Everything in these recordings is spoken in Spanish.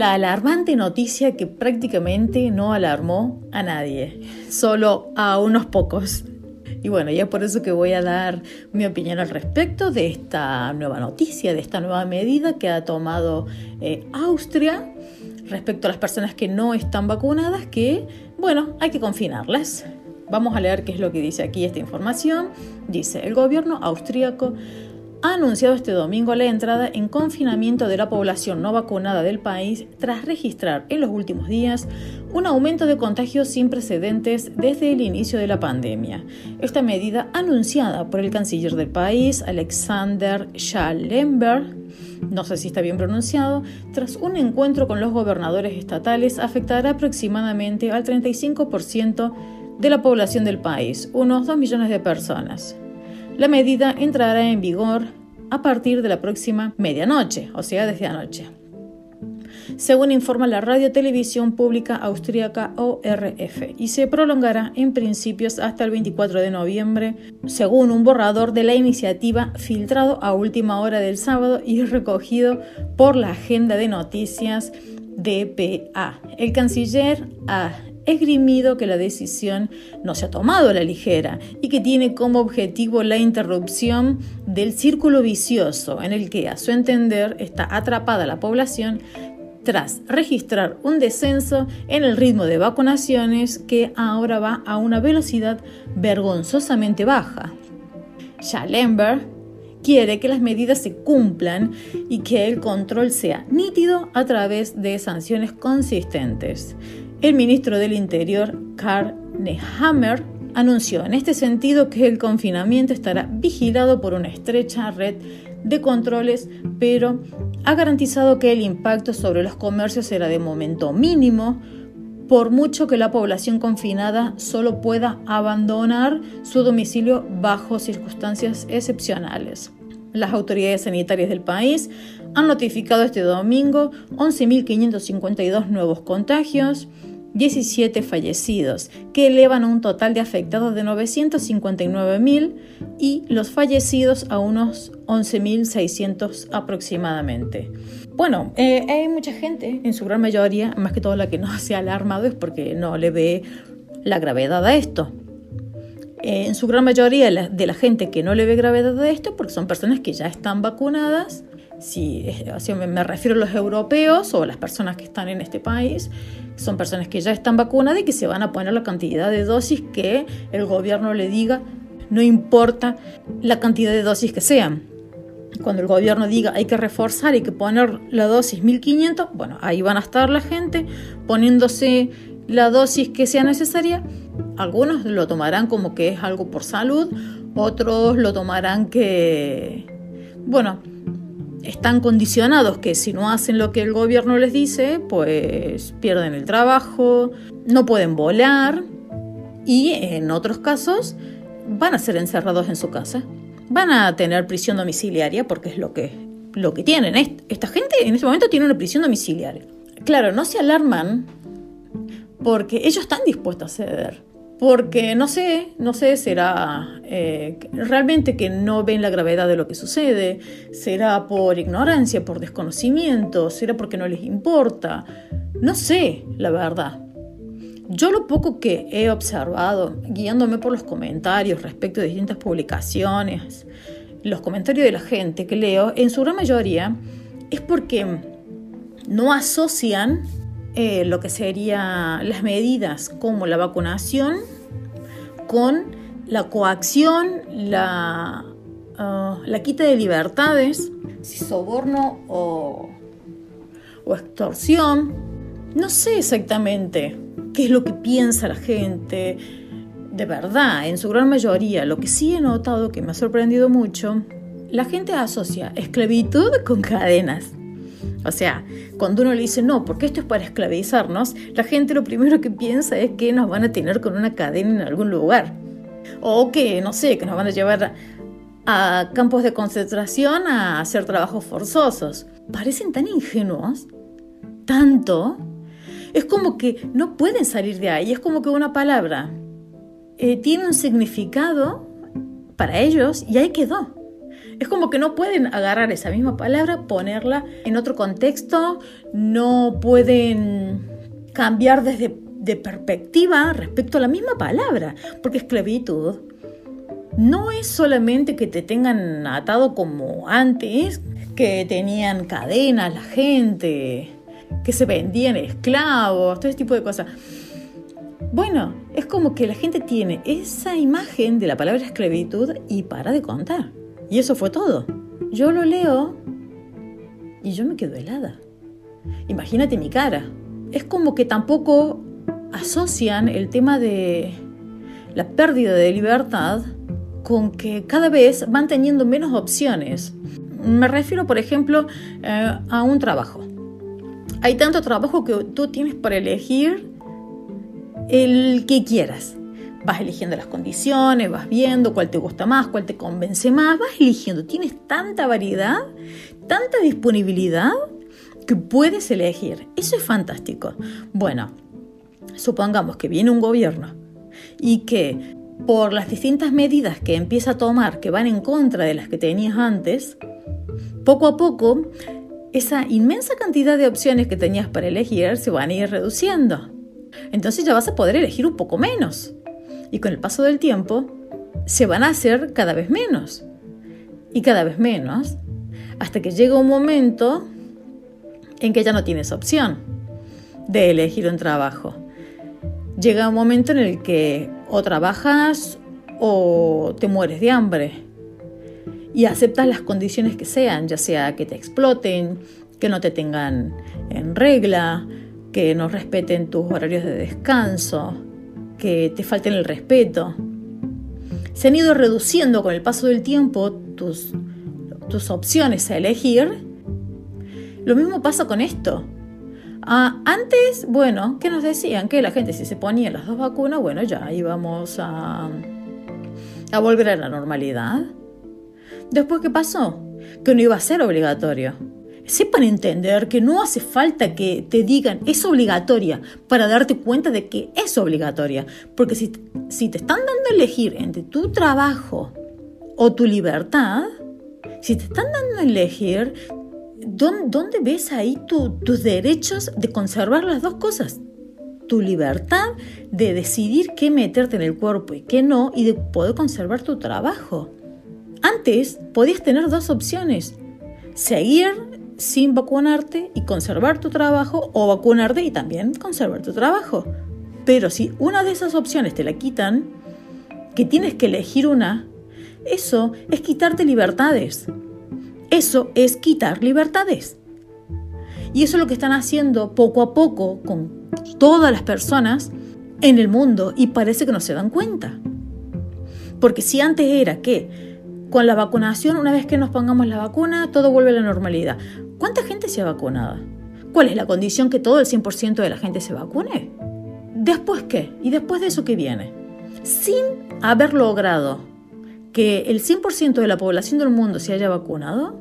la alarmante noticia que prácticamente no alarmó a nadie, solo a unos pocos. Y bueno, ya por eso que voy a dar mi opinión al respecto de esta nueva noticia, de esta nueva medida que ha tomado eh, Austria respecto a las personas que no están vacunadas, que, bueno, hay que confinarlas. Vamos a leer qué es lo que dice aquí esta información. Dice, el gobierno austríaco ha anunciado este domingo la entrada en confinamiento de la población no vacunada del país tras registrar en los últimos días un aumento de contagios sin precedentes desde el inicio de la pandemia. Esta medida, anunciada por el canciller del país, Alexander Schallenberg, no sé si está bien pronunciado, tras un encuentro con los gobernadores estatales, afectará aproximadamente al 35% de la población del país, unos 2 millones de personas. La medida entrará en vigor a partir de la próxima medianoche, o sea, desde anoche. Según informa la radio televisión pública austríaca ORF, y se prolongará en principios hasta el 24 de noviembre, según un borrador de la iniciativa filtrado a última hora del sábado y recogido por la agenda de noticias DPA. El canciller A esgrimido que la decisión no se ha tomado a la ligera y que tiene como objetivo la interrupción del círculo vicioso en el que, a su entender, está atrapada la población tras registrar un descenso en el ritmo de vacunaciones que ahora va a una velocidad vergonzosamente baja. Schallenberg quiere que las medidas se cumplan y que el control sea nítido a través de sanciones consistentes. El ministro del Interior, Karl Nehammer, anunció en este sentido que el confinamiento estará vigilado por una estrecha red de controles, pero ha garantizado que el impacto sobre los comercios será de momento mínimo, por mucho que la población confinada solo pueda abandonar su domicilio bajo circunstancias excepcionales. Las autoridades sanitarias del país han notificado este domingo 11.552 nuevos contagios, 17 fallecidos, que elevan a un total de afectados de 959.000 y los fallecidos a unos 11.600 aproximadamente. Bueno, eh, hay mucha gente, en su gran mayoría, más que todo la que no se ha alarmado es porque no le ve la gravedad a esto. Eh, en su gran mayoría de la gente que no le ve gravedad a esto, porque son personas que ya están vacunadas, si, eh, me refiero a los europeos o las personas que están en este país, son personas que ya están vacunadas y que se van a poner la cantidad de dosis que el gobierno le diga, no importa la cantidad de dosis que sean. Cuando el gobierno diga hay que reforzar, hay que poner la dosis 1500, bueno, ahí van a estar la gente poniéndose la dosis que sea necesaria. Algunos lo tomarán como que es algo por salud, otros lo tomarán que, bueno, están condicionados que si no hacen lo que el gobierno les dice, pues pierden el trabajo, no pueden volar y en otros casos van a ser encerrados en su casa. Van a tener prisión domiciliaria porque es lo que, lo que tienen. Esta gente en este momento tiene una prisión domiciliaria. Claro, no se alarman porque ellos están dispuestos a ceder porque no sé, no sé, será eh, realmente que no ven la gravedad de lo que sucede, será por ignorancia, por desconocimiento, será porque no les importa, no sé, la verdad. Yo lo poco que he observado, guiándome por los comentarios respecto de distintas publicaciones, los comentarios de la gente que leo, en su gran mayoría, es porque no asocian eh, lo que serían las medidas como la vacunación con la coacción, la, ah, la quita de libertades, si soborno o, o extorsión. No sé exactamente qué es lo que piensa la gente. De verdad, en su gran mayoría, lo que sí he notado que me ha sorprendido mucho, la gente asocia esclavitud con cadenas. O sea, cuando uno le dice, no, porque esto es para esclavizarnos, la gente lo primero que piensa es que nos van a tener con una cadena en algún lugar. O que, no sé, que nos van a llevar a campos de concentración a hacer trabajos forzosos. Parecen tan ingenuos, tanto. Es como que no pueden salir de ahí, es como que una palabra eh, tiene un significado para ellos y ahí quedó. Es como que no pueden agarrar esa misma palabra, ponerla en otro contexto, no pueden cambiar desde de perspectiva respecto a la misma palabra, porque esclavitud no es solamente que te tengan atado como antes, que tenían cadenas la gente, que se vendían esclavos, todo ese tipo de cosas. Bueno, es como que la gente tiene esa imagen de la palabra esclavitud y para de contar. Y eso fue todo. Yo lo leo y yo me quedo helada. Imagínate mi cara. Es como que tampoco asocian el tema de la pérdida de libertad con que cada vez van teniendo menos opciones. Me refiero, por ejemplo, eh, a un trabajo. Hay tanto trabajo que tú tienes para elegir el que quieras. Vas eligiendo las condiciones, vas viendo cuál te gusta más, cuál te convence más, vas eligiendo. Tienes tanta variedad, tanta disponibilidad que puedes elegir. Eso es fantástico. Bueno, supongamos que viene un gobierno y que por las distintas medidas que empieza a tomar que van en contra de las que tenías antes, poco a poco esa inmensa cantidad de opciones que tenías para elegir se van a ir reduciendo. Entonces ya vas a poder elegir un poco menos. Y con el paso del tiempo se van a hacer cada vez menos. Y cada vez menos. Hasta que llega un momento en que ya no tienes opción de elegir un trabajo llega un momento en el que o trabajas o te mueres de hambre y aceptas las condiciones que sean, ya sea que te exploten, que no te tengan en regla, que no respeten tus horarios de descanso, que te falten el respeto. Se han ido reduciendo con el paso del tiempo tus, tus opciones a elegir. Lo mismo pasa con esto. Ah, antes, bueno, ¿qué nos decían? Que la gente si se ponía las dos vacunas, bueno, ya íbamos a, a volver a la normalidad. Después, ¿qué pasó? Que no iba a ser obligatorio. Sepan entender que no hace falta que te digan es obligatoria para darte cuenta de que es obligatoria. Porque si, si te están dando a elegir entre tu trabajo o tu libertad, si te están dando a elegir, ¿dónde, ves ahí tus derechos de conservar las dos cosas? Tu libertad de decidir qué meterte en el cuerpo y qué no, y de poder conservar tu trabajo. Antes podías tener dos opciones, seguir sin vacunarte y conservar tu trabajo, o vacunarte y también conservar tu trabajo. Pero si una de esas opciones te la quitan, que tienes que elegir una, eso es quitarte libertades. Eso es quitar libertades. Y eso es lo que están haciendo poco a poco con todas las personas en el mundo y parece que no se dan cuenta. Porque si antes era que con la vacunación, una vez que nos pongamos la vacuna, todo vuelve a la normalidad. ¿Cuánta gente se ha vacunado? ¿Cuál es la condición que todo el 100% de la gente se vacune? ¿Después qué? ¿Y después de eso qué viene? Sin haber logrado que el 100% de la población del mundo se haya vacunado,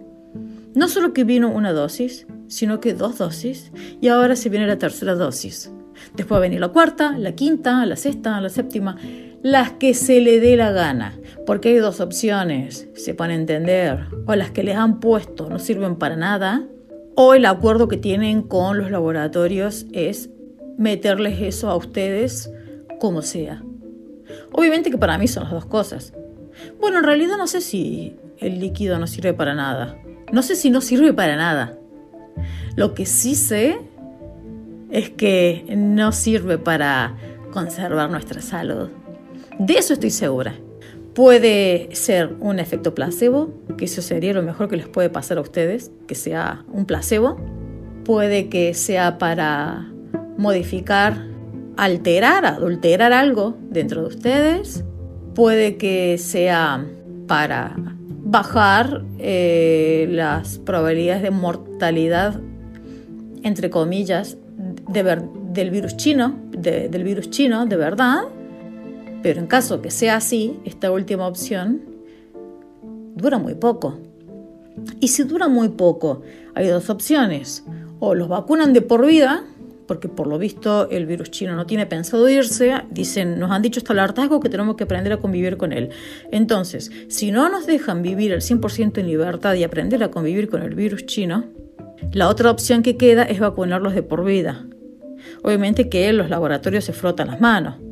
no solo que vino una dosis, sino que dos dosis, y ahora se viene la tercera dosis. Después va a venir la cuarta, la quinta, la sexta, la séptima, las que se le dé la gana, porque hay dos opciones, se pueden entender, o las que les han puesto no sirven para nada, o el acuerdo que tienen con los laboratorios es meterles eso a ustedes como sea. Obviamente que para mí son las dos cosas. Bueno, en realidad no sé si el líquido no sirve para nada. No sé si no sirve para nada. Lo que sí sé es que no sirve para conservar nuestra salud. De eso estoy segura. Puede ser un efecto placebo, que eso sería lo mejor que les puede pasar a ustedes, que sea un placebo. Puede que sea para modificar, alterar, adulterar algo dentro de ustedes puede que sea para bajar eh, las probabilidades de mortalidad, entre comillas, del virus chino, del virus chino, de verdad. Pero en caso que sea así, esta última opción dura muy poco. Y si dura muy poco, hay dos opciones. O los vacunan de por vida porque por lo visto el virus chino no tiene pensado irse, dicen, nos han dicho hasta el hartazgo que tenemos que aprender a convivir con él. Entonces, si no nos dejan vivir el 100% en libertad y aprender a convivir con el virus chino, la otra opción que queda es vacunarlos de por vida. Obviamente que los laboratorios se frotan las manos.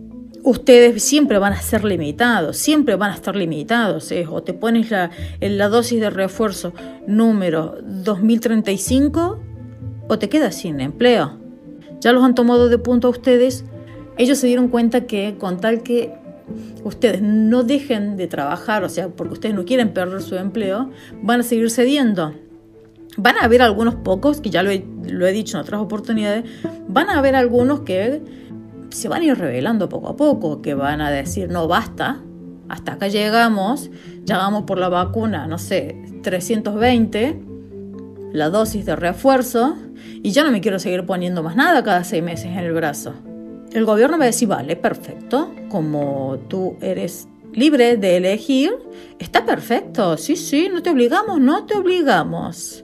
Ustedes siempre van a ser limitados, siempre van a estar limitados. ¿eh? O te pones la, la dosis de refuerzo número 2035 o te quedas sin empleo. Ya los han tomado de punto a ustedes. Ellos se dieron cuenta que con tal que ustedes no dejen de trabajar, o sea, porque ustedes no quieren perder su empleo, van a seguir cediendo. Van a haber algunos pocos, que ya lo he, dicho en otras oportunidades, van a haber algunos que se van a ir revelando poco a poco, que van a decir, no basta, hasta acá llegamos, ya vamos por la vacuna, no sé, 320, la dosis de refuerzo, y ya no me quiero seguir poniendo más nada cada seis meses en el brazo. El gobierno va a decir, vale, perfecto, como tú eres libre de elegir, está perfecto, sí, sí, no te obligamos, no te obligamos.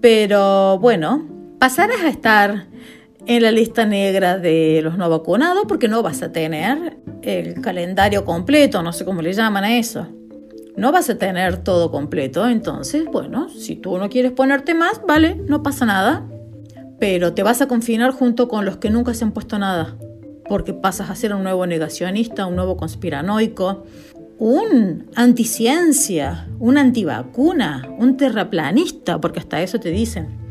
Pero bueno, pasarás a estar en la lista negra de los no vacunados porque no vas a tener el calendario completo, no sé cómo le llaman a eso. No vas a tener todo completo, entonces, bueno, si tú no quieres ponerte más, vale, no pasa nada. Pero te vas a confinar junto con los que nunca se han puesto nada, porque pasas a ser un nuevo negacionista, un nuevo conspiranoico, un anticiencia, un antivacuna, un terraplanista, porque hasta eso te dicen.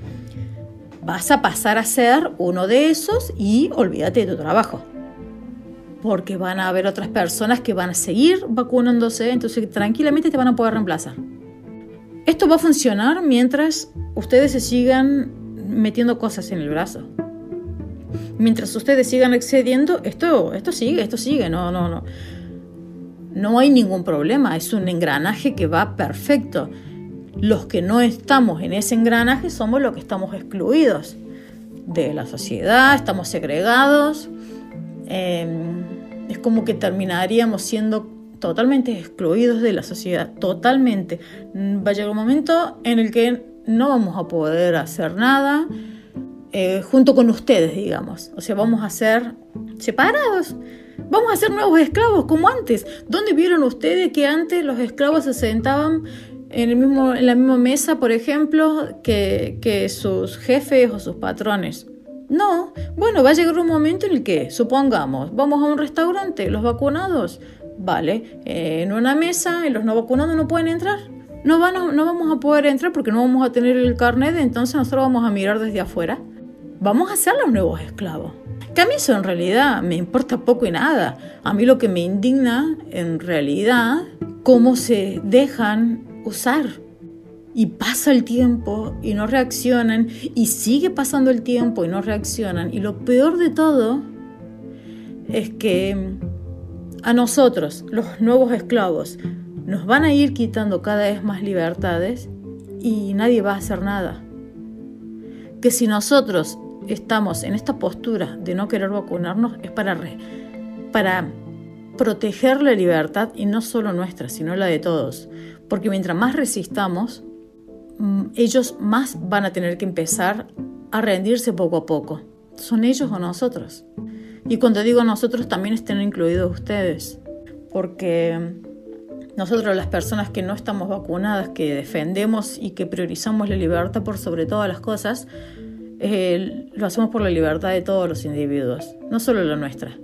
Vas a pasar a ser uno de esos y olvídate de tu trabajo. Porque van a haber otras personas que van a seguir vacunándose, entonces tranquilamente te van a poder reemplazar. Esto va a funcionar mientras ustedes se sigan metiendo cosas en el brazo. Mientras ustedes sigan excediendo, esto, esto sigue, esto sigue, no, no, no no hay ningún problema, es un engranaje que va perfecto. Los que no estamos en ese engranaje somos los que estamos excluidos de la sociedad, estamos segregados. Em, es como que terminaríamos siendo totalmente excluidos de la sociedad, totalmente. Va a llegar un momento en el que no vamos a poder hacer nada eh, junto con ustedes, digamos. O sea, vamos a ser separados. Vamos a ser nuevos esclavos como antes. ¿Dónde vieron ustedes que antes los esclavos se sentaban en, el mismo, en la misma mesa, por ejemplo, que, sus jefes o sus patrones? No, bueno, va a llegar un momento en el que, supongamos, vamos a un restaurante, los vacunados, vale, eh, en una mesa y los no vacunados no pueden entrar. No, van no vamos a poder entrar porque no vamos a tener el carnet, entonces nosotros vamos a mirar desde afuera. Vamos a ser los nuevos esclavos. Que a mí eso en realidad me importa poco y nada. A mí lo que me indigna en realidad, cómo se dejan usar. Y pasa el tiempo y no reaccionan, y sigue pasando el tiempo y no reaccionan. Y lo peor de todo es que a nosotros, los nuevos esclavos, nos van a ir quitando cada vez más libertades y nadie va a hacer nada. Que si nosotros estamos en esta postura de no querer vacunarnos es para, para proteger la libertad y no solo nuestra, sino la de todos. Porque mientras más resistamos, mm, ellos más van a tener que empezar a rendirse poco a poco. ¿Son ellos o nosotros? Y cuando digo nosotros también estén incluidos ustedes. Porque nosotros las personas que no estamos vacunadas, que defendemos y que priorizamos la libertad por sobre todas las cosas, eh, lo hacemos por la libertad de todos los individuos, no solo la nuestra.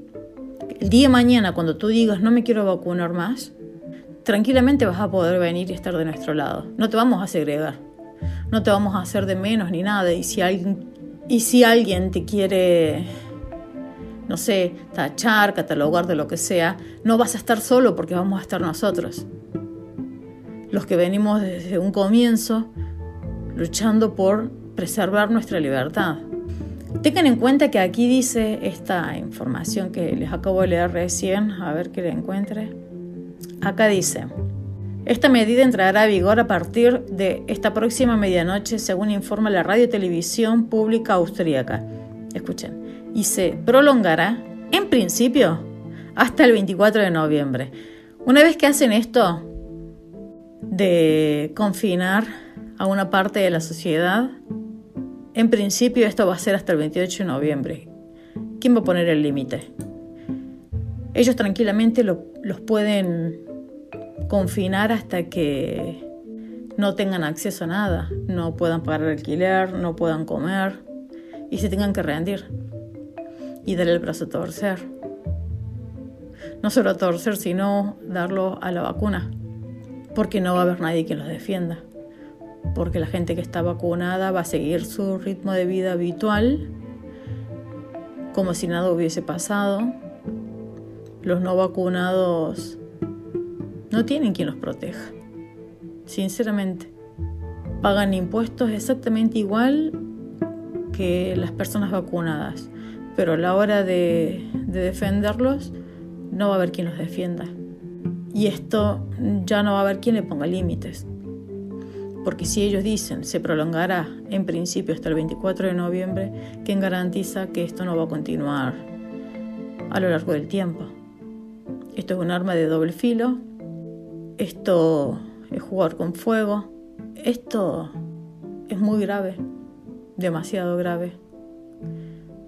El día de mañana, cuando tú digas no me quiero vacunar más, tranquilamente vas a poder venir y estar de nuestro lado. No te vamos a segregar, no te vamos a hacer de menos ni nada. Y si alguien, te quiere, no sé, tachar, catalogar de lo que sea, no vas a estar solo porque vamos a estar nosotros. Los que venimos desde un comienzo luchando por preservar nuestra libertad. Tengan en cuenta que aquí dice esta información que les acabo de leer recién, a ver que la encuentre. Acá dice, esta medida entrará a vigor a partir de esta próxima medianoche, según informa la radio televisión pública austríaca. Escuchen, y se prolongará, en principio, hasta el 24 de noviembre. Una vez que hacen esto de confinar a una parte de la sociedad, en principio esto va a ser hasta el 28 de noviembre. ¿quién va a poner el límite? Ellos tranquilamente los pueden confinar hasta que no tengan acceso a nada, no puedan pagar el alquiler, no puedan comer y se tengan que rendir y darle el brazo a torcer. No solo a torcer, sino darlo a la vacuna, porque no va a haber nadie que los defienda, porque la gente que está vacunada va a seguir su ritmo de vida habitual, como si nada hubiese pasado. Los no vacunados no tienen quien los proteja sinceramente. Pagan impuestos exactamente igual que las personas vacunadas, pero a la hora de, defenderlos no va a haber quien los defienda. Y esto ya no va a haber quien le ponga límites. Porque si ellos dicen se prolongará en principio hasta el 24 de noviembre, ¿quién garantiza que esto no va a continuar a lo largo del tiempo? Esto es un arma de doble filo. Esto es jugar con fuego. Esto es muy grave, demasiado grave,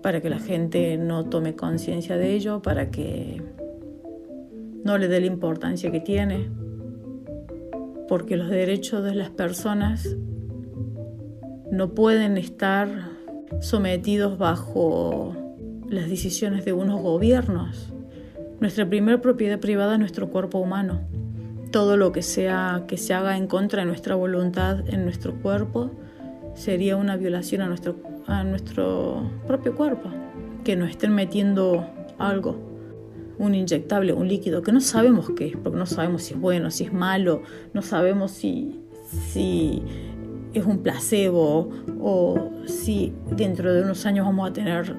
para que la gente no tome conciencia de ello, para que no le dé la importancia que tiene, porque los derechos de las personas no pueden estar sometidos bajo las decisiones de unos gobiernos. Nuestra primera propiedad privada es nuestro cuerpo humano todo lo que sea que se haga en contra de nuestra voluntad en nuestro cuerpo sería una violación a nuestro, a nuestro propio cuerpo. Que nos estén metiendo algo, un inyectable, un líquido, que no sabemos qué es, porque no sabemos si es bueno, si es malo, no sabemos si, si es un placebo o si dentro de unos años vamos a tener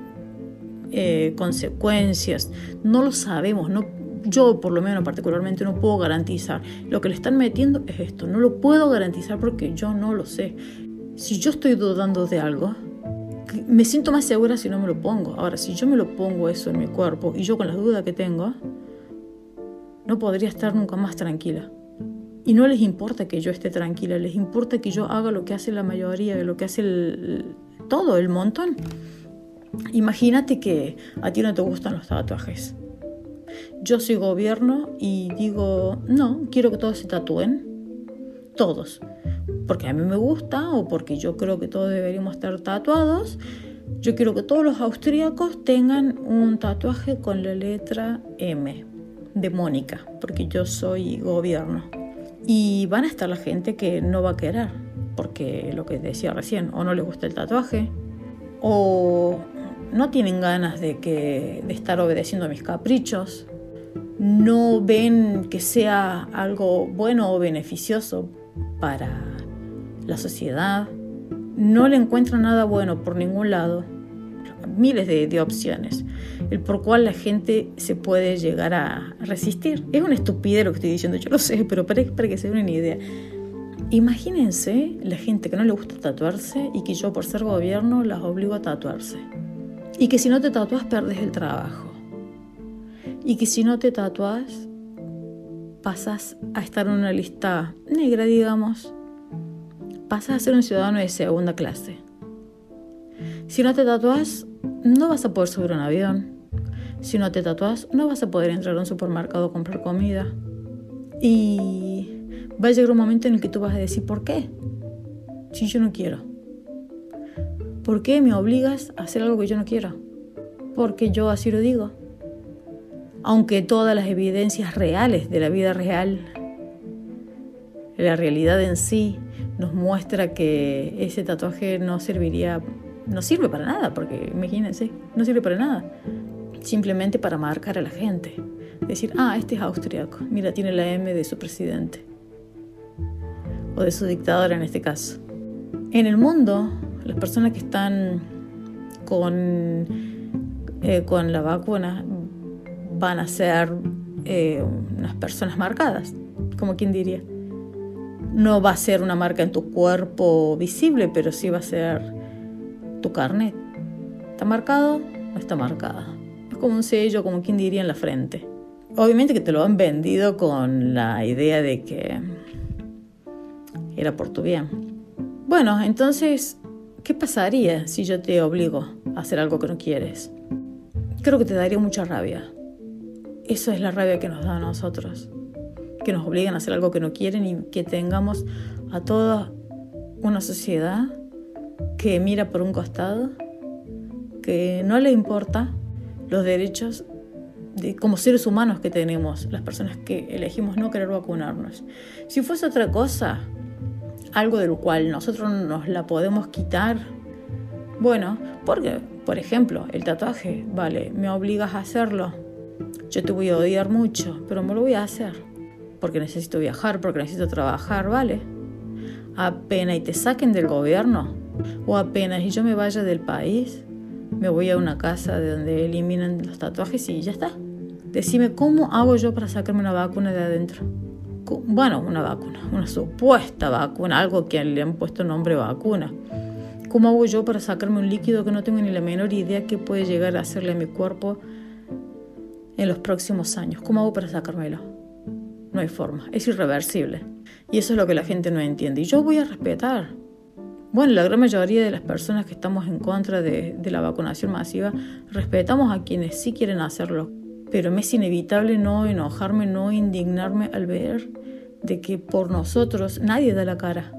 eh, consecuencias. No lo sabemos, no yo por lo menos particularmente no puedo garantizar. Lo que le están metiendo es esto, no lo puedo garantizar porque yo no lo sé. Si yo estoy dudando de algo, me siento más segura si no me lo pongo. Ahora, si yo me lo pongo eso en mi cuerpo y yo con las dudas que tengo, no podría estar nunca más tranquila. Y no les importa que yo esté tranquila, les importa que yo haga lo que hace la mayoría, lo que hace todo, el montón. Imagínate que a ti no te gustan los tatuajes yo soy gobierno y digo, no, quiero que todos se tatúen, todos, porque a mí me gusta o porque yo creo que todos deberíamos estar tatuados. Yo quiero que todos los austríacos tengan un tatuaje con la letra M de Mónica, porque yo soy gobierno. Y van a estar la gente que no va a querer, porque lo que decía recién, o no les gusta el tatuaje, o no tienen ganas de, que, de estar obedeciendo a mis caprichos, no ven que sea algo bueno o beneficioso para la sociedad, no le encuentran nada bueno por ningún lado, miles de, opciones, el por cual la gente se puede llegar a resistir. Es una estupidez lo que estoy diciendo, yo lo sé, pero para, que se den una idea. Imagínense la gente que no le gusta tatuarse y que yo por ser gobierno las obligo a tatuarse. Y que si no te tatuas perdes el trabajo y que si no te tatuas, pasas a estar en una lista negra, digamos. Pasas a ser un ciudadano de segunda clase. Si no te tatuas, no vas a poder subir un avión. Si no te tatuas, no vas a poder entrar a un supermercado a comprar comida. Y va a llegar un momento en el que tú vas a decir, ¿por qué? Si yo no quiero. ¿Por qué me obligas a hacer algo que yo no quiero? Porque yo así lo digo aunque todas las evidencias reales de la vida real, la realidad en sí, nos muestra que ese tatuaje no serviría, no sirve para nada, porque imagínense, no sirve para nada, simplemente para marcar a la gente. Decir, ah, este es austriaco, mira, tiene la M de su presidente, o de su dictador en este caso. En el mundo, las personas que están con, eh, con la vacuna van a ser eh, unas personas marcadas, como quien diría. No va a ser una marca en tu cuerpo visible, pero sí va a ser tu carnet. ¿Está marcado? No está marcada. Es como un sello, como quien diría, en la frente. Obviamente que te lo han vendido con la idea de que era por tu bien. Bueno, entonces, ¿qué pasaría si yo te obligo a hacer algo que no quieres? creo que te daría mucha rabia. Eso es la rabia que nos da a nosotros, que nos obligan a hacer algo que no quieren y que tengamos a toda una sociedad que mira por un costado, que no le importa los derechos de, como seres humanos que tenemos, las personas que elegimos no querer vacunarnos. Si fuese otra cosa, algo del cual nosotros nos la podemos quitar, bueno, porque, por ejemplo, el tatuaje, vale, me obligas a hacerlo, yo te voy a odiar mucho, pero me lo voy a hacer, porque necesito viajar, porque necesito trabajar, vale. Apenas y te saquen del gobierno, o apenas y yo me vaya del país, me voy a una casa de donde eliminan los tatuajes y ya está. Decime, ¿cómo hago yo para sacarme una vacuna de adentro? Bueno, una vacuna, una supuesta vacuna, algo que le han puesto nombre vacuna. ¿Cómo hago yo para sacarme un líquido que no tengo ni la menor idea que puede llegar a hacerle a mi cuerpo en los próximos años? ¿Cómo hago para sacármelo? No hay forma, es irreversible. Y eso es lo que la gente no entiende. Y yo voy a respetar. Bueno, la gran mayoría de las personas que estamos en contra de, la vacunación masiva respetamos a quienes sí quieren hacerlo pero me es inevitable no enojarme, no indignarme al ver de que por nosotros nadie da la cara,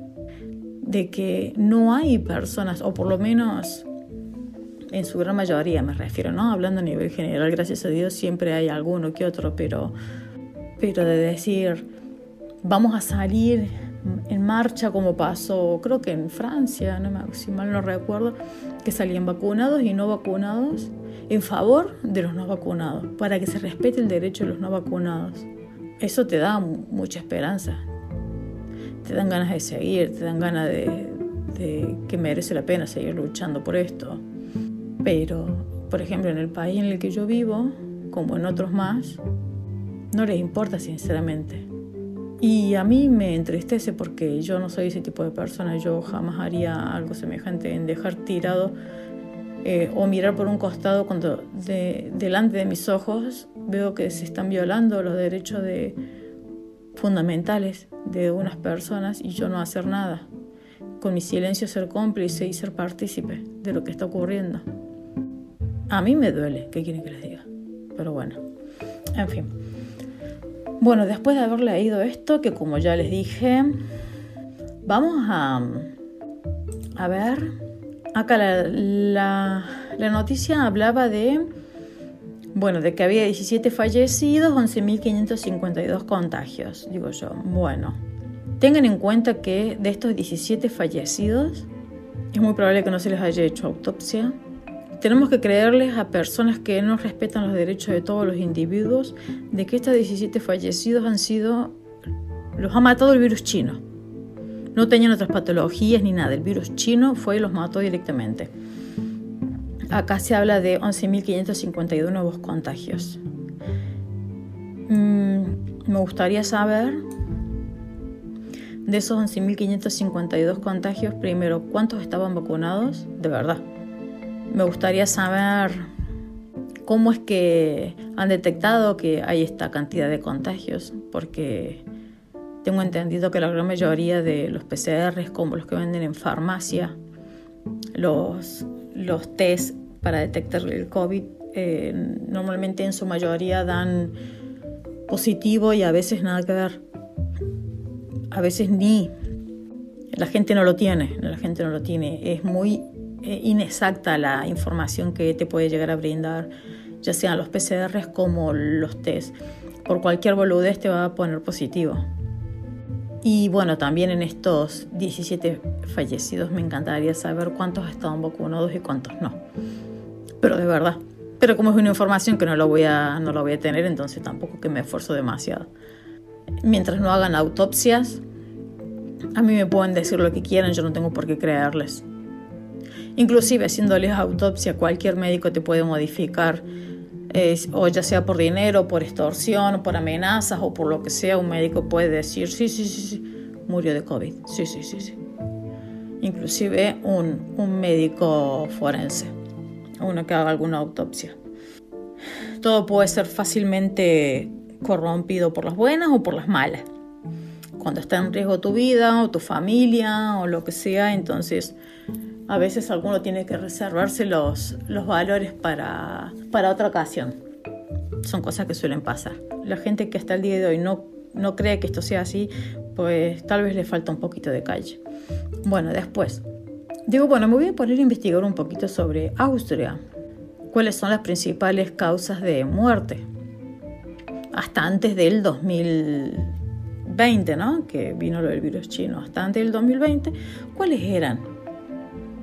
de que no hay personas, o por lo menos en su gran mayoría me refiero, ¿no? Hablando a nivel general, gracias a Dios siempre hay alguno que otro, pero, pero de decir, vamos a salir en marcha como pasó, creo que en Francia, no si mal no recuerdo, que salían vacunados y no vacunados en favor de los no vacunados, para que se respete el derecho de los no vacunados. Eso te da mucha esperanza, te dan ganas de seguir, te dan ganas de, que merece la pena seguir luchando por esto. Pero, por ejemplo, en el país en el que yo vivo, como en otros más, no les importa sinceramente. Y a mí me entristece porque yo no soy ese tipo de persona, yo jamás haría algo semejante en dejar tirado eh, o mirar por un costado cuando delante de mis ojos veo que se están violando los derechos de, fundamentales de unas personas y yo no hacer nada. Con mi silencio ser cómplice y ser partícipe de lo que está ocurriendo. A mí me duele, ¿qué quieren que les diga? Pero bueno, en fin. Bueno, después de haber leído esto, que como ya les dije, vamos a, a ver, acá la, noticia hablaba de, bueno, de que había 17 fallecidos, 11.552 contagios, digo yo. Bueno, tengan en cuenta que de estos 17 fallecidos, es muy probable que no se les haya hecho autopsia, tenemos que creerles a personas que no respetan los derechos de todos los individuos de que estos 17 fallecidos han sido, los ha matado el virus chino. No tenían otras patologías ni nada, el virus chino fue y los mató directamente. Acá se habla de 11.552 nuevos contagios. Mm, me gustaría saber de esos 11.552 contagios, primero, ¿cuántos estaban vacunados? De verdad me gustaría saber cómo es que han detectado que hay esta cantidad de contagios, porque tengo entendido que la gran mayoría de los PCRs, como los que venden en farmacia, los, los test para detectar el COVID, eh, normalmente en su mayoría dan positivo y a veces nada que ver. A veces ni. La gente no lo tiene, la gente no lo tiene. Es muy eh, inexacta la información que te puede llegar a brindar, ya sean los PCRs como los test. Por cualquier boludez te va a poner positivo. Y bueno, también en estos 17 fallecidos me encantaría saber cuántos estaban vacunados y cuántos no. Pero de verdad. Pero como es una información que no lo voy a, no lo voy a tener, entonces tampoco que me esfuerzo demasiado. Mientras no hagan autopsias, a mí me pueden decir lo que quieran, yo no tengo por qué creerles. Inclusive haciéndoles autopsia, cualquier médico te puede modificar, o ya sea por dinero, por extorsión, por amenazas o por lo que sea, un médico puede decir, sí, sí, sí, sí, murió de COVID, sí, sí, sí, sí. Inclusive un, un médico forense, uno que haga alguna autopsia. Todo puede ser fácilmente corrompido por las buenas o por las malas. Cuando está en riesgo tu vida o tu familia o lo que sea, entonces A veces alguno tiene que reservarse los, los valores para, para otra ocasión. Son cosas que suelen pasar. La gente que hasta el día de hoy no, no cree que esto sea así, pues tal vez le falta un poquito de calle. Bueno, después. Digo, bueno, me voy a poner a investigar un poquito sobre Austria. ¿Cuáles son las principales causas de muerte? Hasta antes del 2020, ¿no? Que vino lo del virus chino. Hasta antes del 2020, ¿cuáles eran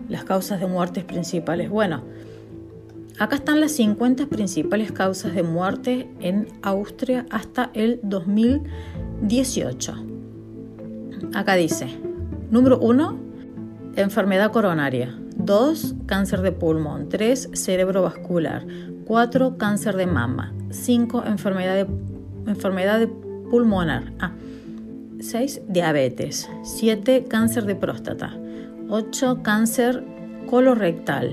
las causas de muertes principales? Bueno, acá están las 50 principales causas de muerte en Austria hasta el 2018. Acá dice, número 1, enfermedad coronaria. 2. Cáncer de pulmón. 3. Cerebrovascular. 4. Cáncer de mama. 5. Enfermedad enfermedad de pulmonar. 6. Ah. Diabetes. 7. Cáncer de próstata. 8. Cáncer colorectal.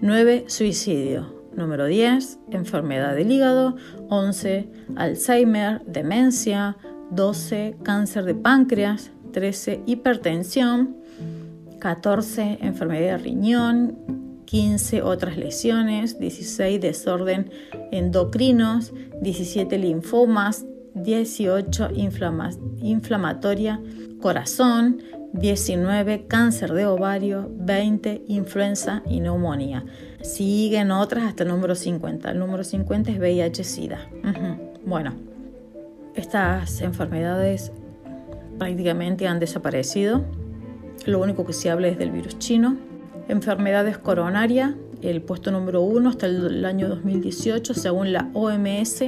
9. Suicidio. Número 10. Enfermedad del hígado. 11. Alzheimer, demencia. 12. Cáncer de páncreas. 13. Hipertensión. 14 enfermedad de riñón, 15 otras lesiones, 16 desorden endocrinos, 17 linfomas, 18 inflamatoria corazón, 19 cáncer de ovario, 20 influenza y neumonía. Siguen otras hasta el número 50. El número 50 es VIH-Sida. Bueno, estas enfermedades prácticamente han desaparecido lo único que se habla es del virus chino. Enfermedades coronarias, el puesto número uno hasta el año 2018, según la OMS,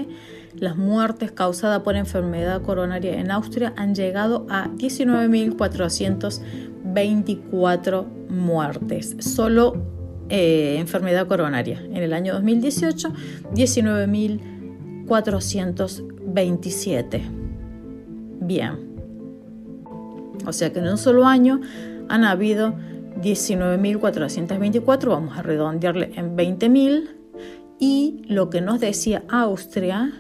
las muertes causadas por enfermedad coronaria en Austria han llegado a 19.424 muertes. Solo eh, enfermedad coronaria. En el año 2018, 19.427. Bien. O sea que en un solo año han habido 19.424, vamos a redondearle en 20.000. Y lo que nos decía Austria,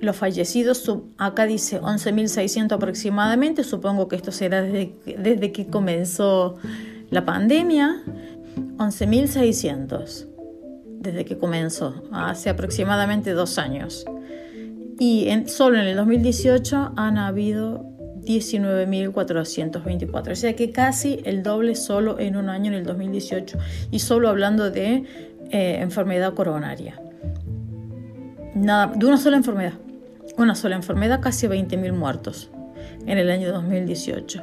los fallecidos, acá dice 11.600 aproximadamente, supongo que esto será desde, que comenzó la pandemia, 11.600 desde que comenzó, hace aproximadamente dos años. Y en, solo en el 2018 han habido 19.424. O sea que casi el doble solo en un año, en el 2018, y solo hablando de eh, enfermedad coronaria. Nada, de una sola enfermedad. Una sola enfermedad, casi 20.000 muertos en el año 2018.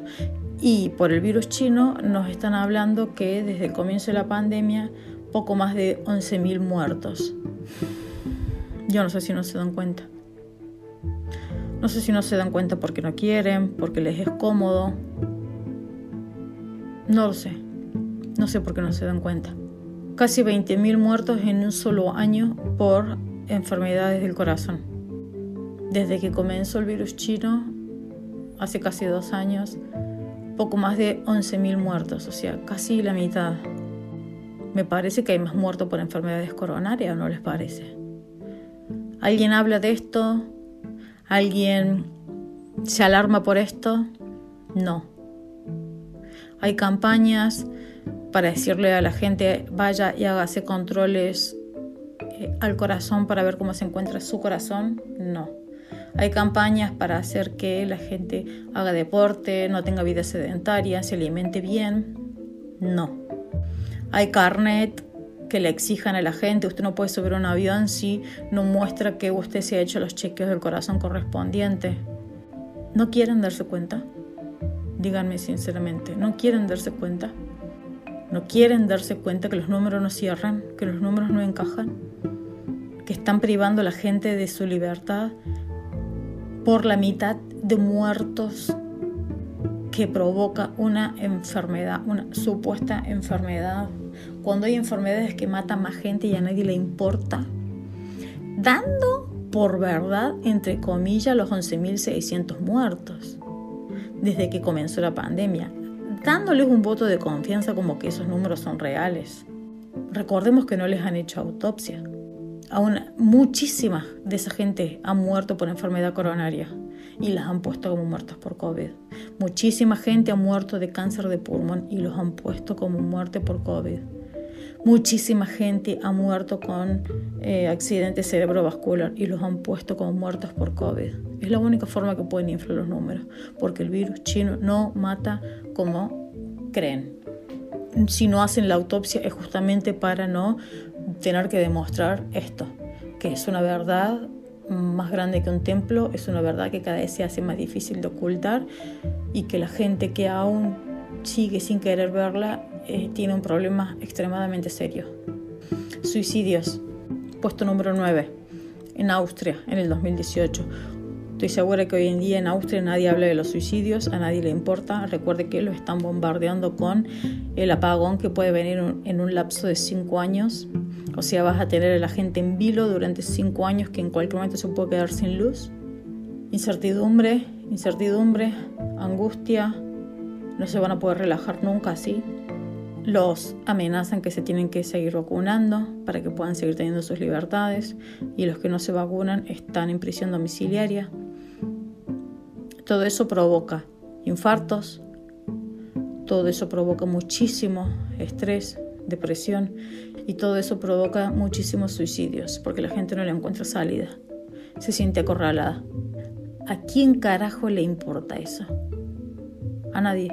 Y por el virus chino nos están hablando que desde el comienzo de la pandemia, poco más de 11.000 muertos. Yo no sé si no se dan cuenta. No sé si no se dan cuenta porque no quieren, porque les es cómodo. No lo sé. No sé por qué no se dan cuenta. Casi 20.000 muertos en un solo año por enfermedades del corazón. Desde que comenzó el virus chino, hace casi dos años, poco más de 11.000 muertos, o sea, casi la mitad. Me parece que hay más muertos por enfermedades coronarias, ¿no les parece? ¿Alguien habla de esto? ¿Alguien se alarma por esto? No. Hay campañas para decirle a la gente vaya y hágase controles eh, al corazón para ver cómo se encuentra su corazón. No. Hay campañas para hacer que la gente haga deporte, no tenga vida sedentaria, se alimente bien. No. Hay carnet que le exijan a la gente, usted no puede subir un avión si no muestra que usted se ha hecho los chequeos del corazón correspondientes. ¿No quieren darse cuenta? Díganme sinceramente, ¿no quieren darse cuenta? ¿No quieren darse cuenta que los números no cierran, que los números no encajan? ¿Que están privando a la gente de su libertad por la mitad de muertos que provoca una enfermedad, una supuesta enfermedad cuando hay enfermedades que matan más gente y a nadie le importa, dando por verdad, entre comillas, los 11.600 muertos desde que comenzó la pandemia, dándoles un voto de confianza como que esos números son reales. Recordemos que no les han hecho autopsia. Aún muchísima de esa gente ha muerto por enfermedad coronaria y las han puesto como muertas por COVID. Muchísima gente ha muerto de cáncer de pulmón y los han puesto como muerte por COVID. Muchísima gente ha muerto con eh, accidente cerebrovascular y los han puesto como muertos por COVID. Es la única forma que pueden inflar los números, porque el virus chino no mata como creen. Si no hacen la autopsia es justamente para no tener que demostrar esto, que es una verdad más grande que un templo, es una verdad que cada vez se hace más difícil de ocultar y que la gente que aún sigue sin querer verla eh, tiene un problema extremadamente serio. Suicidios, puesto número 9, en Austria en el 2018. Estoy segura que hoy en día en Austria nadie habla de los suicidios, a nadie le importa. Recuerde que lo están bombardeando con el apagón que puede venir en un lapso de 5 años o sea, vas a tener a la gente en vilo durante cinco años que en cualquier momento se puede quedar sin luz. Incertidumbre, incertidumbre, angustia, no se van a poder relajar nunca así. Los amenazan que se tienen que seguir vacunando para que puedan seguir teniendo sus libertades y los que no se vacunan están en prisión domiciliaria. Todo eso provoca infartos, todo eso provoca muchísimo estrés, depresión y todo eso provoca muchísimos suicidios porque la gente no le encuentra salida, se siente acorralada. ¿A quién carajo le importa eso? A nadie.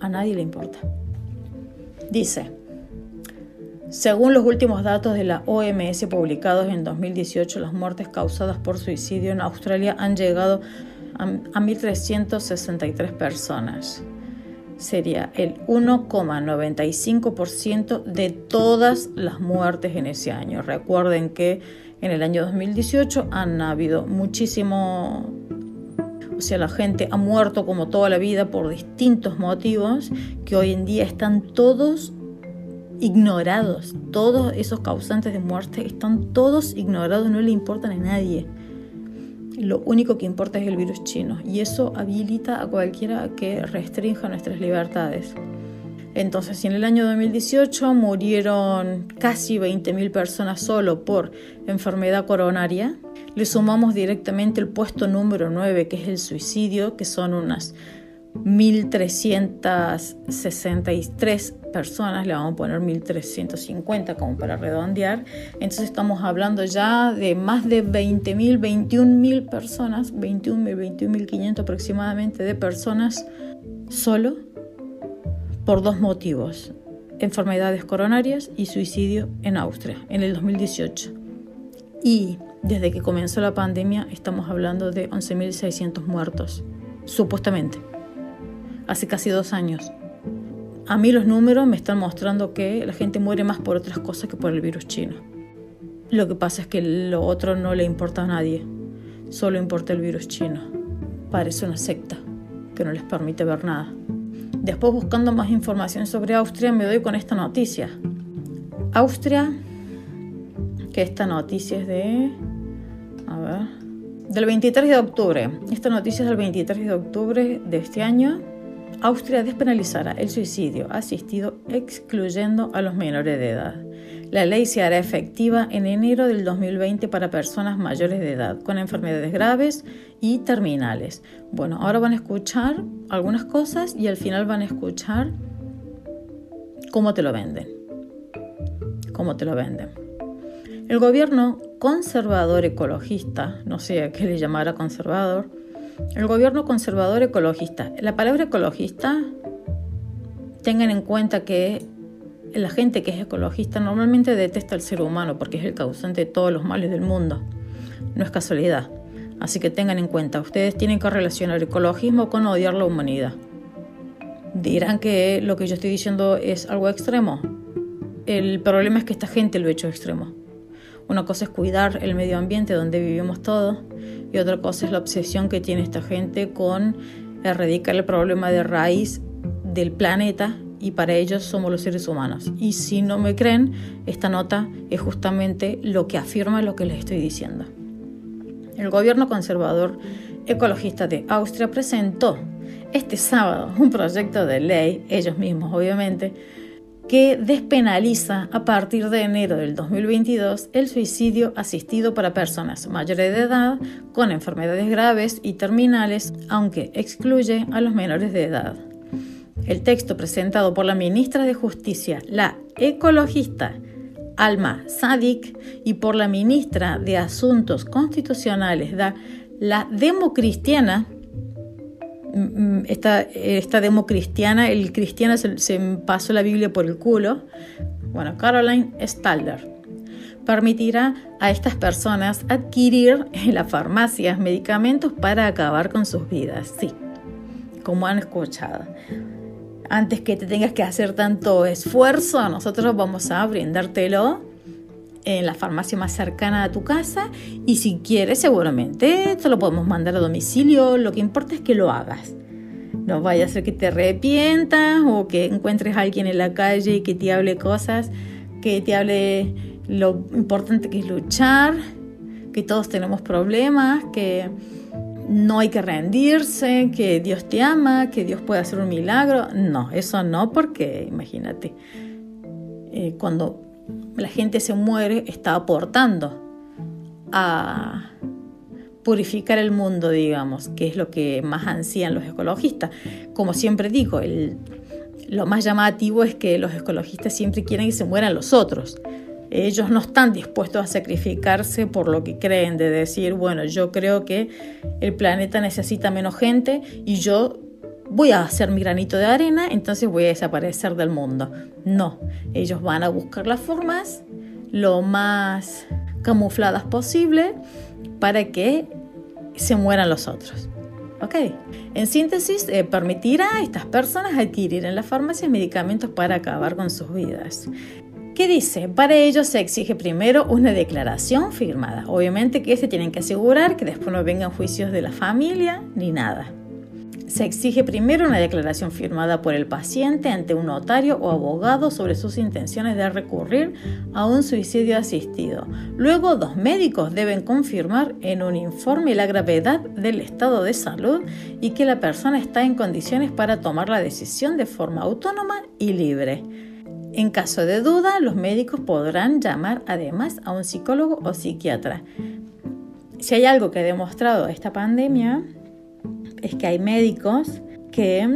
A nadie le importa. Dice, según los últimos datos de la OMS publicados en 2018, las muertes causadas por suicidio en Australia han llegado a, a 1.363 personas sería el 1,95% de todas las muertes en ese año. Recuerden que en el año 2018 han habido muchísimo, o sea, la gente ha muerto como toda la vida por distintos motivos que hoy en día están todos ignorados. Todos esos causantes de muerte están todos ignorados, no le importan a nadie lo único que importa es el virus chino y eso habilita a cualquiera que restrinja nuestras libertades. Entonces, si en el año 2018 murieron casi 20.000 personas solo por enfermedad coronaria, le sumamos directamente el puesto número 9, que es el suicidio, que son unas 1.363 personas, le vamos a poner 1.350 como para redondear. Entonces estamos hablando ya de más de 20.000, 21.000 personas, 21.000, 21.500 aproximadamente de personas solo por dos motivos, enfermedades coronarias y suicidio en Austria en el 2018. Y desde que comenzó la pandemia estamos hablando de 11.600 muertos, supuestamente hace casi dos años. A mí los números me están mostrando que la gente muere más por otras cosas que por el virus chino. Lo que pasa es que lo otro no le importa a nadie, solo importa el virus chino. Parece una secta que no les permite ver nada. Después buscando más información sobre Austria me doy con esta noticia. Austria, que esta noticia es de... A ver. Del 23 de octubre. Esta noticia es del 23 de octubre de este año. Austria despenalizará el suicidio asistido excluyendo a los menores de edad. La ley se hará efectiva en enero del 2020 para personas mayores de edad con enfermedades graves y terminales. Bueno, ahora van a escuchar algunas cosas y al final van a escuchar cómo te lo venden. Cómo te lo venden. El gobierno conservador ecologista, no sé a qué le llamara conservador, el gobierno conservador ecologista. La palabra ecologista, tengan en cuenta que la gente que es ecologista normalmente detesta al ser humano porque es el causante de todos los males del mundo. No es casualidad. Así que tengan en cuenta, ustedes tienen que relacionar ecologismo con odiar la humanidad. Dirán que lo que yo estoy diciendo es algo extremo. El problema es que esta gente lo ha hecho extremo. Una cosa es cuidar el medio ambiente donde vivimos todos y otra cosa es la obsesión que tiene esta gente con erradicar el problema de raíz del planeta y para ellos somos los seres humanos. Y si no me creen, esta nota es justamente lo que afirma lo que les estoy diciendo. El gobierno conservador ecologista de Austria presentó este sábado un proyecto de ley, ellos mismos obviamente, que despenaliza a partir de enero del 2022 el suicidio asistido para personas mayores de edad con enfermedades graves y terminales, aunque excluye a los menores de edad. El texto presentado por la ministra de Justicia, la ecologista Alma Sadik, y por la ministra de Asuntos Constitucionales, la democristiana, mm, esta, esta democristiana, el cristiano se, se, pasó la Biblia por el culo, bueno, Caroline Stalder, permitirá a estas personas adquirir en las farmacias medicamentos para acabar con sus vidas, sí, como han escuchado. Antes que te tengas que hacer tanto esfuerzo, nosotros vamos a brindártelo en la farmacia más cercana a tu casa y si quieres seguramente te lo podemos mandar a domicilio, lo que importa es que lo hagas. No vaya a ser que te arrepientas o que encuentres a alguien en la calle y que te hable cosas, que te hable lo importante que es luchar, que todos tenemos problemas, que no hay que rendirse, que Dios te ama, que Dios puede hacer un milagro. No, eso no, porque imagínate, eh, cuando la gente se muere está aportando a purificar el mundo, digamos, que es lo que más ansían los ecologistas. Como siempre digo, lo más llamativo es que los ecologistas siempre quieren que se mueran los otros ellos no están dispuestos a sacrificarse por lo que creen, de decir, bueno, yo creo que el planeta necesita menos gente y yo voy a hacer mi granito de arena, entonces voy a desaparecer del mundo. No, ellos van a buscar las formas lo más camufladas posible para que se mueran los otros. ¿Ok? En síntesis, eh, permitirá a estas personas adquirir en las farmacias medicamentos para acabar con sus vidas. ¿Qué dice? Para ello se exige primero una declaración firmada. Obviamente que se tienen que asegurar que después no vengan juicios de la familia ni nada. Se exige primero una declaración firmada por el paciente ante un notario o abogado sobre sus intenciones de recurrir a un suicidio asistido. Luego, dos médicos deben confirmar en un informe la gravedad del estado de salud y que la persona está en condiciones para tomar la decisión de forma autónoma y libre. En caso de duda, los médicos podrán llamar además a un psicólogo o psiquiatra. Si hay algo que ha demostrado esta pandemia, es que hay médicos que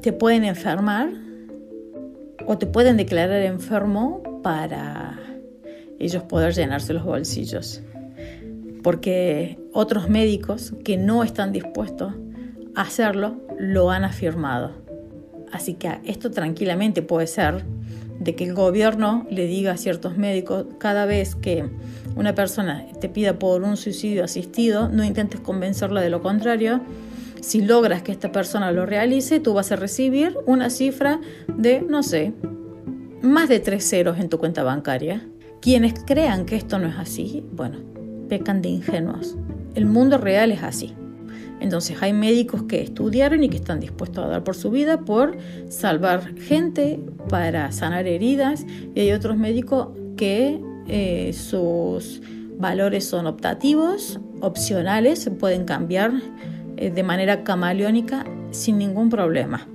te pueden enfermar o te pueden declarar enfermo para ellos poder llenarse los bolsillos. Porque otros médicos que no están dispuestos a hacerlo lo han afirmado. Así que esto tranquilamente puede ser de que el gobierno le diga a ciertos médicos cada vez que una persona te pida por un suicidio asistido, no intentes convencerla de lo contrario. Si logras que esta persona lo realice, tú vas a recibir una cifra de, no sé, más de tres ceros en tu cuenta bancaria. Quienes crean que esto no es así, bueno, pecan de ingenuos. El mundo real es así. Entonces hay médicos que estudiaron y que están dispuestos a dar por su vida por salvar gente, para sanar heridas, y hay otros médicos que eh, sus valores son optativos, opcionales, se pueden cambiar eh, de manera camaleónica sin ningún problema.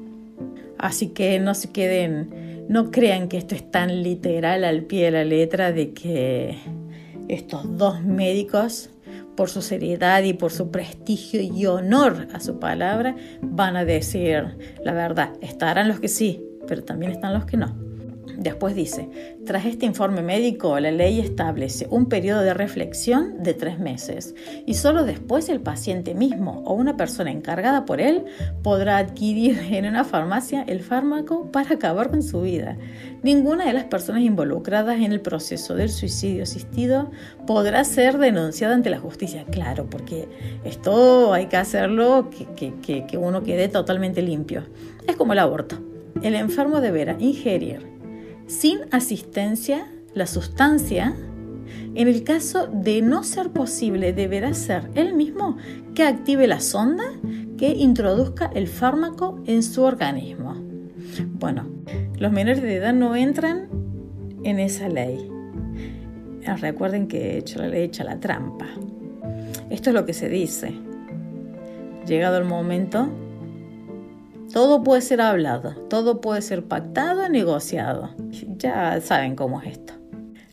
Así que no se queden, no crean que esto es tan literal al pie de la letra de que estos dos médicos por su seriedad y por su prestigio y honor a su palabra, van a decir la verdad. Estarán los que sí, pero también están los que no. Después dice, tras este informe médico, la ley establece un periodo de reflexión de tres meses y solo después el paciente mismo o una persona encargada por él podrá adquirir en una farmacia el fármaco para acabar con su vida. Ninguna de las personas involucradas en el proceso del suicidio asistido podrá ser denunciada ante la justicia. Claro, porque esto hay que hacerlo que, que uno quede totalmente limpio. Es como el aborto. El enfermo deberá ingerir sin asistencia la sustancia, en el caso de no ser posible, deberá ser él mismo que active la sonda que introduzca el fármaco en su organismo. Bueno, los menores de edad no entran en esa ley. Ah, recuerden que hecho la ley echa la trampa. Esto es lo que se dice. Llegado el momento, todo puede ser hablado, todo puede ser pactado, negociado. Ya saben cómo es esto.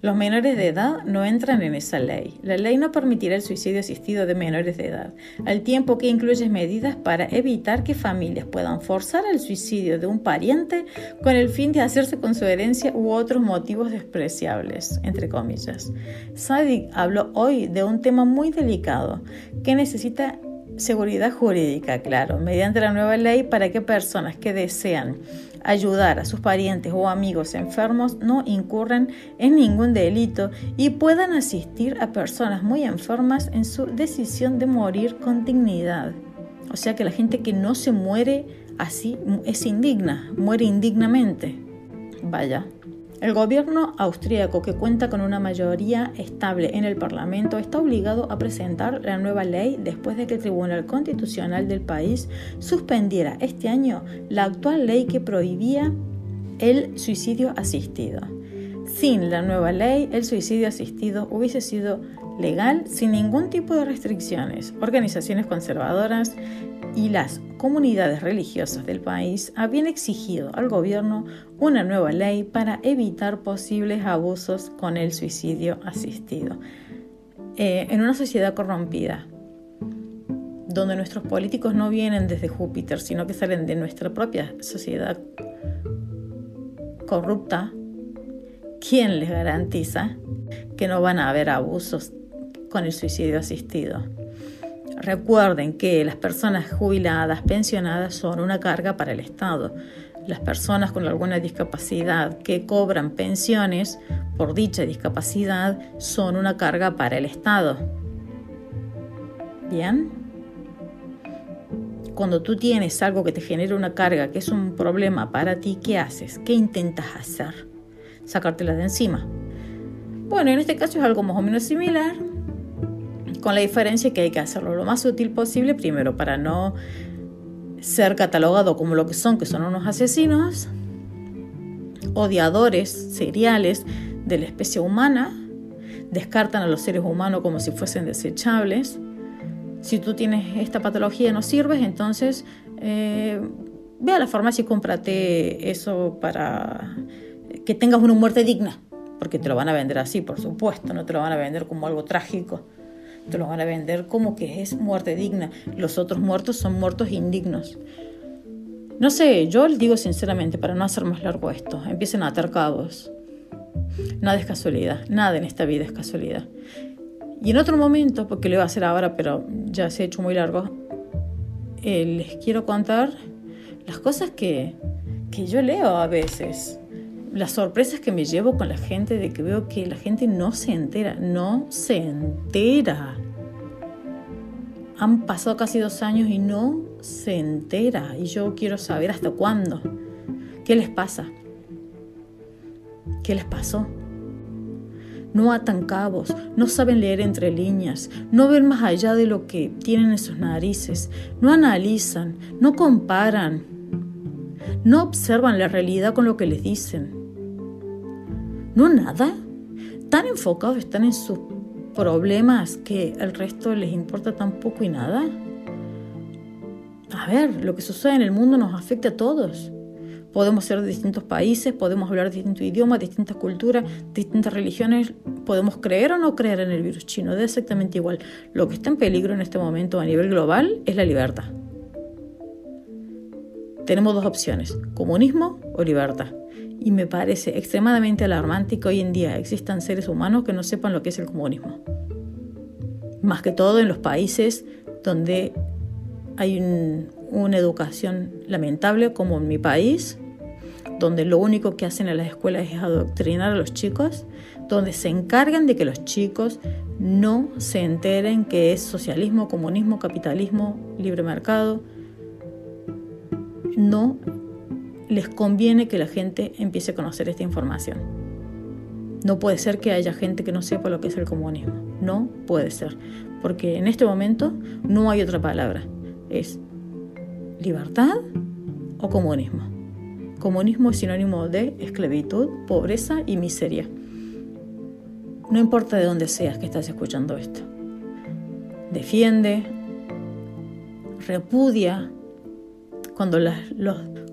Los menores de edad no entran en esa ley. La ley no permitirá el suicidio asistido de menores de edad, al tiempo que incluye medidas para evitar que familias puedan forzar el suicidio de un pariente con el fin de hacerse con su herencia u otros motivos despreciables, entre comillas. Sadik habló hoy de un tema muy delicado que necesita seguridad jurídica, claro, mediante la nueva ley para que personas que desean ayudar a sus parientes o amigos enfermos no incurran en ningún delito y puedan asistir a personas muy enfermas en su decisión de morir con dignidad. O sea que la gente que no se muere así es indigna, muere indignamente. Vaya. El gobierno austríaco, que cuenta con una mayoría estable en el Parlamento, está obligado a presentar la nueva ley después de que el Tribunal Constitucional del país suspendiera este año la actual ley que prohibía el suicidio asistido. Sin la nueva ley, el suicidio asistido hubiese sido legal sin ningún tipo de restricciones. Organizaciones conservadoras y las comunidades religiosas del país habían exigido al gobierno una nueva ley para evitar posibles abusos con el suicidio asistido. Eh, en una sociedad corrompida, donde nuestros políticos no vienen desde Júpiter, sino que salen de nuestra propia sociedad corrupta, ¿quién les garantiza que no van a haber abusos con el suicidio asistido? Recuerden que las personas jubiladas, pensionadas, son una carga para el Estado. Las personas con alguna discapacidad que cobran pensiones por dicha discapacidad son una carga para el Estado. ¿Bien? Cuando tú tienes algo que te genera una carga, que es un problema para ti, ¿qué haces? ¿Qué intentas hacer? Sacártela de encima. Bueno, en este caso es algo más o menos similar con la diferencia que hay que hacerlo lo más útil posible, primero para no ser catalogado como lo que son, que son unos asesinos, odiadores seriales de la especie humana, descartan a los seres humanos como si fuesen desechables. Si tú tienes esta patología no sirves, entonces eh, ve a la farmacia y cómprate eso para que tengas una muerte digna, porque te lo van a vender así, por supuesto, no te lo van a vender como algo trágico te lo van a vender como que es muerte digna. Los otros muertos son muertos indignos. No sé, yo les digo sinceramente, para no hacer más largo esto, empiecen a atar cabos. Nada es casualidad, nada en esta vida es casualidad. Y en otro momento, porque lo voy a hacer ahora, pero ya se ha hecho muy largo, eh, les quiero contar las cosas que, que yo leo a veces las sorpresas que me llevo con la gente de que veo que la gente no se entera, no se entera. Han pasado casi dos años y no se entera. Y yo quiero saber hasta cuándo. ¿Qué les pasa? ¿Qué les pasó? No atan cabos, no saben leer entre líneas, no ven más allá de lo que tienen en sus narices, no analizan, no comparan, no observan la realidad con lo que les dicen. No nada. Tan enfocados están en sus problemas que el resto les importa tan poco y nada. A ver, lo que sucede en el mundo nos afecta a todos. Podemos ser de distintos países, podemos hablar distintos idiomas, distintas culturas, distintas religiones, podemos creer o no creer en el virus chino, da exactamente igual. Lo que está en peligro en este momento a nivel global es la libertad. Tenemos dos opciones, comunismo o libertad y me parece extremadamente alarmante que hoy en día existan seres humanos que no sepan lo que es el comunismo. Más que todo en los países donde hay una educación lamentable como en mi país, donde lo único que hacen en las escuelas es adoctrinar a los chicos, donde se encargan de que los chicos no se enteren que es socialismo, comunismo, capitalismo, libre mercado. No les conviene que la gente empiece a conocer esta información. No puede ser que haya gente que no sepa lo que es el comunismo. No puede ser. Porque en este momento no hay otra palabra. Es libertad o comunismo. Comunismo es sinónimo de esclavitud, pobreza y miseria. No importa de dónde seas que estás escuchando esto. Defiende, repudia cuando, los,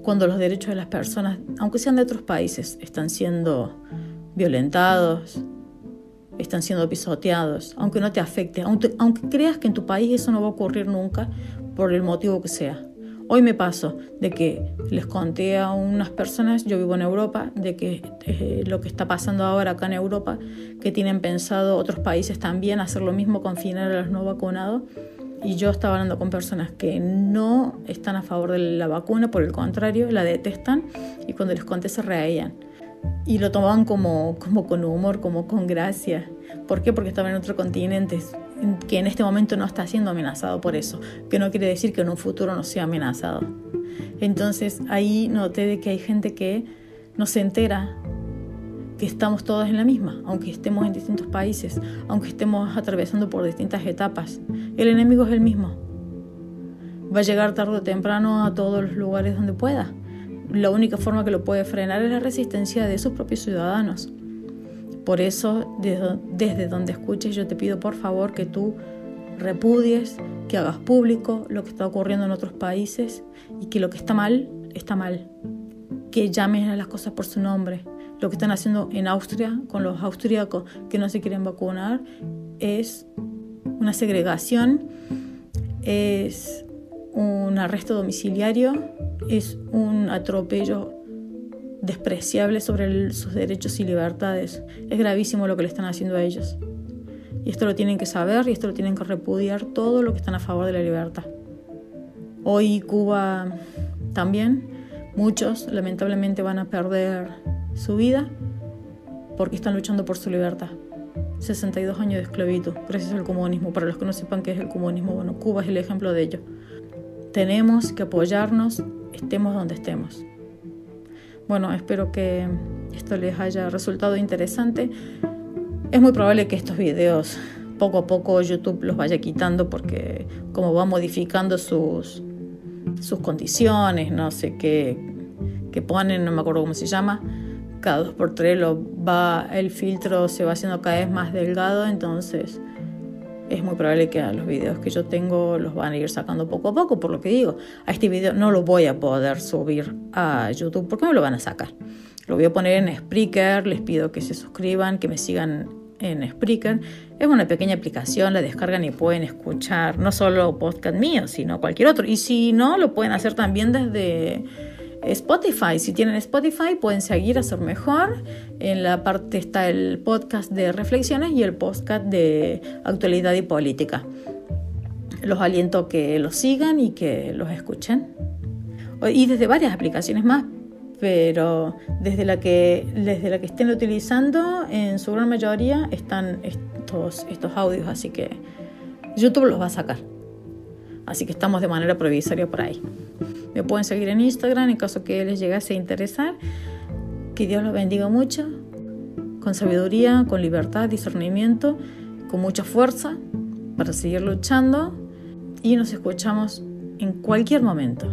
cuando los derechos de las personas, aunque sean de otros países, están siendo violentados, están siendo pisoteados, aunque no te afecte, aunque, aunque creas que en tu país eso no va a ocurrir nunca, por el motivo que sea. Hoy me paso de que les conté a unas personas, yo vivo en Europa, de que eh, lo que está pasando ahora acá en Europa, que tienen pensado otros países también hacer lo mismo, confinar a los no vacunados. Y yo estaba hablando con personas que no están a favor de la vacuna, por el contrario, la detestan y cuando les conté se reían. Y lo tomaban como, como con humor, como con gracia. ¿Por qué? Porque estaban en otro continente, que en este momento no está siendo amenazado por eso, que no quiere decir que en un futuro no sea amenazado. Entonces ahí noté de que hay gente que no se entera que estamos todos en la misma, aunque estemos en distintos países, aunque estemos atravesando por distintas etapas. El enemigo es el mismo. Va a llegar tarde o temprano a todos los lugares donde pueda. La única forma que lo puede frenar es la resistencia de sus propios ciudadanos. Por eso, desde donde escuches, yo te pido por favor que tú repudies, que hagas público lo que está ocurriendo en otros países y que lo que está mal, está mal. Que llames a las cosas por su nombre. Lo que están haciendo en Austria con los austríacos que no se quieren vacunar es una segregación, es un arresto domiciliario, es un atropello despreciable sobre sus derechos y libertades. Es gravísimo lo que le están haciendo a ellos. Y esto lo tienen que saber y esto lo tienen que repudiar todo lo que están a favor de la libertad. Hoy Cuba también, muchos lamentablemente van a perder su vida porque están luchando por su libertad. 62 años de esclavitud, gracias al comunismo. Para los que no sepan qué es el comunismo, bueno, Cuba es el ejemplo de ello. Tenemos que apoyarnos, estemos donde estemos. Bueno, espero que esto les haya resultado interesante. Es muy probable que estos videos poco a poco YouTube los vaya quitando porque como va modificando sus, sus condiciones, no sé qué, qué ponen, no me acuerdo cómo se llama, cada dos por tres lo va, el filtro se va haciendo cada vez más delgado, entonces es muy probable que a los videos que yo tengo los van a ir sacando poco a poco, por lo que digo, a este video no lo voy a poder subir a YouTube porque me lo van a sacar. Lo voy a poner en Spreaker, les pido que se suscriban, que me sigan en Spreaker. Es una pequeña aplicación, la descargan y pueden escuchar no solo podcast mío, sino cualquier otro. Y si no, lo pueden hacer también desde Spotify. Si tienen Spotify, pueden seguir a ser mejor. En la parte está el podcast de reflexiones y el podcast de actualidad y política. Los aliento que los sigan y que los escuchen. Y desde varias aplicaciones más, pero desde la que, desde la que estén utilizando, en su gran mayoría están estos, estos audios, así que YouTube los va a sacar. Así que estamos de manera provisoria por ahí. Me pueden seguir en Instagram en caso que les llegase a interesar. Que Dios los bendiga mucho, con sabiduría, con libertad, discernimiento, con mucha fuerza para seguir luchando y nos escuchamos en cualquier momento.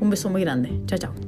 Un beso muy grande. Chao, chao.